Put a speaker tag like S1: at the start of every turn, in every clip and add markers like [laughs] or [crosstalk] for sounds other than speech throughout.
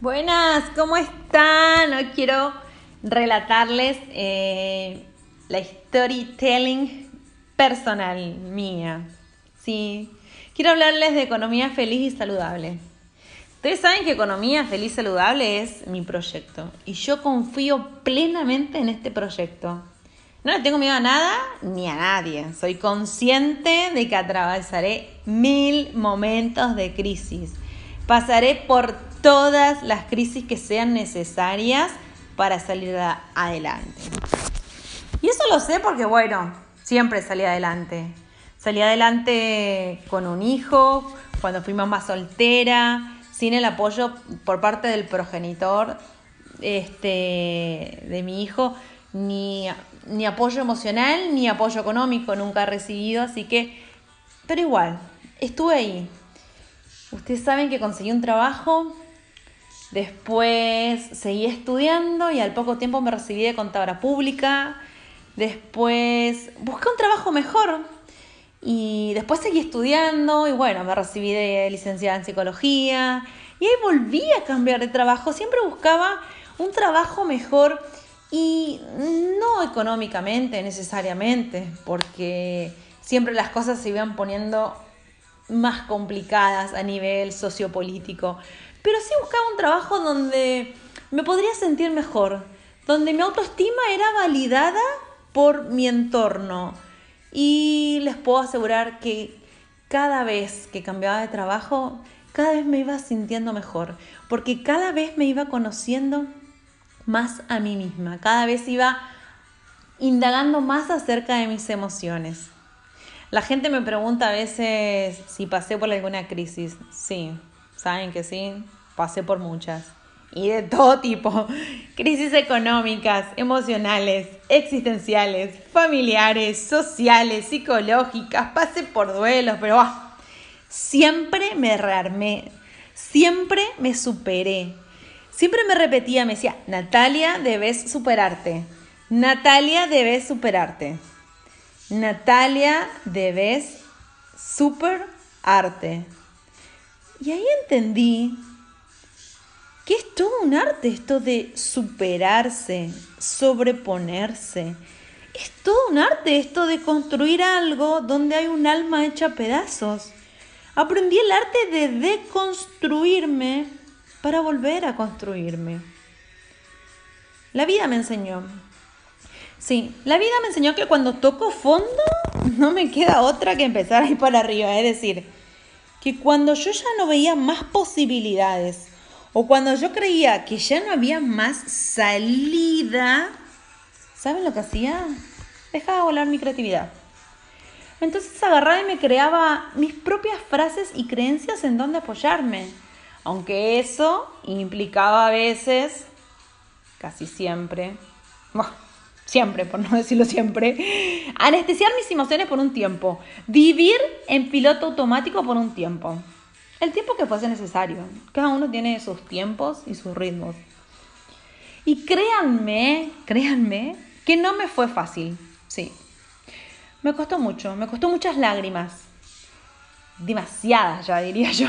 S1: Buenas, ¿cómo están? Hoy quiero relatarles eh, la storytelling personal mía. Sí, quiero hablarles de economía feliz y saludable. Ustedes saben que economía feliz y saludable es mi proyecto y yo confío plenamente en este proyecto. No le tengo miedo a nada ni a nadie. Soy consciente de que atravesaré mil momentos de crisis. Pasaré por todas las crisis que sean necesarias para salir adelante. Y eso lo sé porque, bueno, siempre salí adelante. Salí adelante con un hijo, cuando fui mamá soltera, sin el apoyo por parte del progenitor este, de mi hijo, ni, ni apoyo emocional ni apoyo económico nunca he recibido, así que, pero igual, estuve ahí. Ustedes saben que conseguí un trabajo Después seguí estudiando y al poco tiempo me recibí de contadora pública. Después busqué un trabajo mejor y después seguí estudiando y bueno, me recibí de licenciada en psicología y ahí volví a cambiar de trabajo. Siempre buscaba un trabajo mejor y no económicamente necesariamente, porque siempre las cosas se iban poniendo más complicadas a nivel sociopolítico pero sí buscaba un trabajo donde me podría sentir mejor, donde mi autoestima era validada por mi entorno. Y les puedo asegurar que cada vez que cambiaba de trabajo, cada vez me iba sintiendo mejor, porque cada vez me iba conociendo más a mí misma, cada vez iba indagando más acerca de mis emociones. La gente me pregunta a veces si pasé por alguna crisis. Sí, saben que sí, pasé por muchas. Y de todo tipo. [laughs] Crisis económicas, emocionales, existenciales, familiares, sociales, psicológicas. Pasé por duelos, pero ah, siempre me rearmé. Siempre me superé. Siempre me repetía, me decía, Natalia, debes superarte. Natalia, debes superarte. Natalia, debes superarte. Y ahí entendí que es todo un arte esto de superarse, sobreponerse. Es todo un arte esto de construir algo donde hay un alma hecha pedazos. Aprendí el arte de deconstruirme para volver a construirme. La vida me enseñó. Sí, la vida me enseñó que cuando toco fondo [laughs] no me queda otra que empezar a ir para arriba. Es decir, que cuando yo ya no veía más posibilidades o cuando yo creía que ya no había más salida, ¿saben lo que hacía? Dejaba volar mi creatividad. Entonces agarraba y me creaba mis propias frases y creencias en donde apoyarme. Aunque eso implicaba a veces, casi siempre, siempre, por no decirlo siempre, anestesiar mis emociones por un tiempo, vivir en piloto automático por un tiempo. El tiempo que fuese necesario. Cada uno tiene sus tiempos y sus ritmos. Y créanme, créanme, que no me fue fácil. Sí. Me costó mucho, me costó muchas lágrimas. Demasiadas, ya diría yo.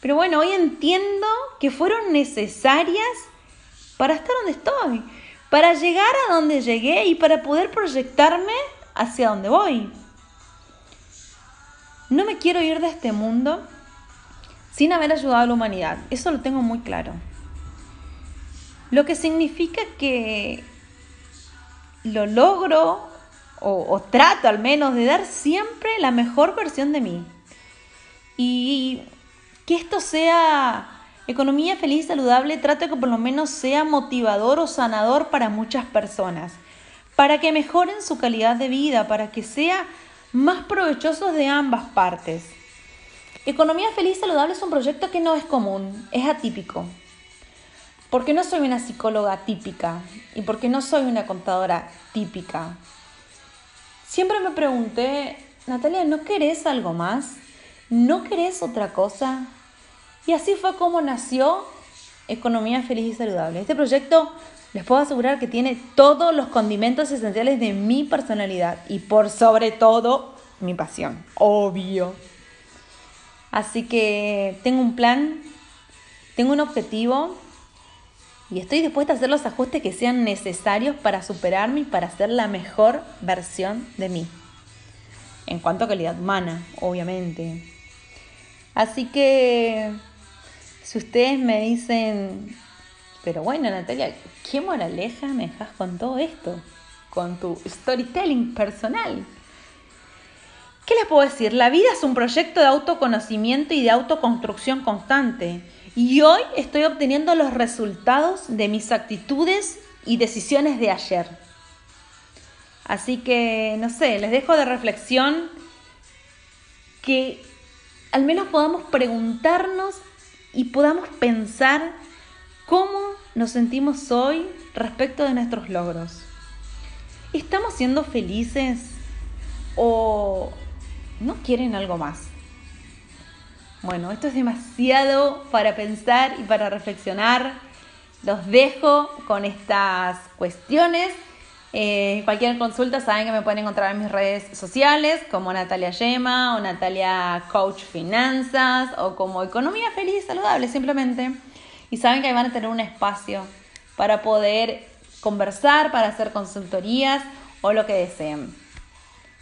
S1: Pero bueno, hoy entiendo que fueron necesarias para estar donde estoy, para llegar a donde llegué y para poder proyectarme hacia donde voy. No me quiero ir de este mundo sin haber ayudado a la humanidad. Eso lo tengo muy claro. Lo que significa que lo logro o, trato al menos de dar siempre la mejor versión de mí. Y que esto sea economía feliz y saludable, trato de que por lo menos sea motivador o sanador para muchas personas, para que mejoren su calidad de vida, para que sea más provechoso de ambas partes. Economía Feliz y Saludable es un proyecto que no es común, es atípico. Porque no soy una psicóloga típica y porque no soy una contadora típica. Siempre me pregunté, Natalia, ¿no querés algo más? ¿No querés otra cosa? Y así fue como nació Economía Feliz y Saludable. Este proyecto les puedo asegurar que tiene todos los condimentos esenciales de mi personalidad y por sobre todo mi pasión, obvio. Así que tengo un plan, tengo un objetivo y estoy dispuesta a hacer los ajustes que sean necesarios para superarme y para ser la mejor versión de mí. En cuanto a calidad humana, obviamente. Así que, si ustedes me dicen, pero bueno, Natalia, ¿qué moraleja me dejas con todo esto? Con tu storytelling personal. ¿Qué les puedo decir? La vida es un proyecto de autoconocimiento y de autoconstrucción constante. Y hoy estoy obteniendo los resultados de mis actitudes y decisiones de ayer. Así que, no sé, les dejo de reflexión que al menos podamos preguntarnos y podamos pensar cómo nos sentimos hoy respecto de nuestros logros. ¿Estamos siendo felices o ¿No quieren algo más? Bueno, esto es demasiado para pensar y para reflexionar. Los dejo con estas cuestiones. Eh, cualquier consulta saben que me pueden encontrar en mis redes sociales como Natalia Yema o Natalia Coach Finanzas o como Economía Feliz Saludable simplemente. Y saben que van a tener un espacio para poder conversar, para hacer consultorías o lo que deseen.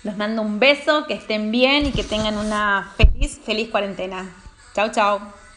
S1: Les mando un beso, que estén bien y que tengan una feliz, feliz cuarentena. Chao, chao.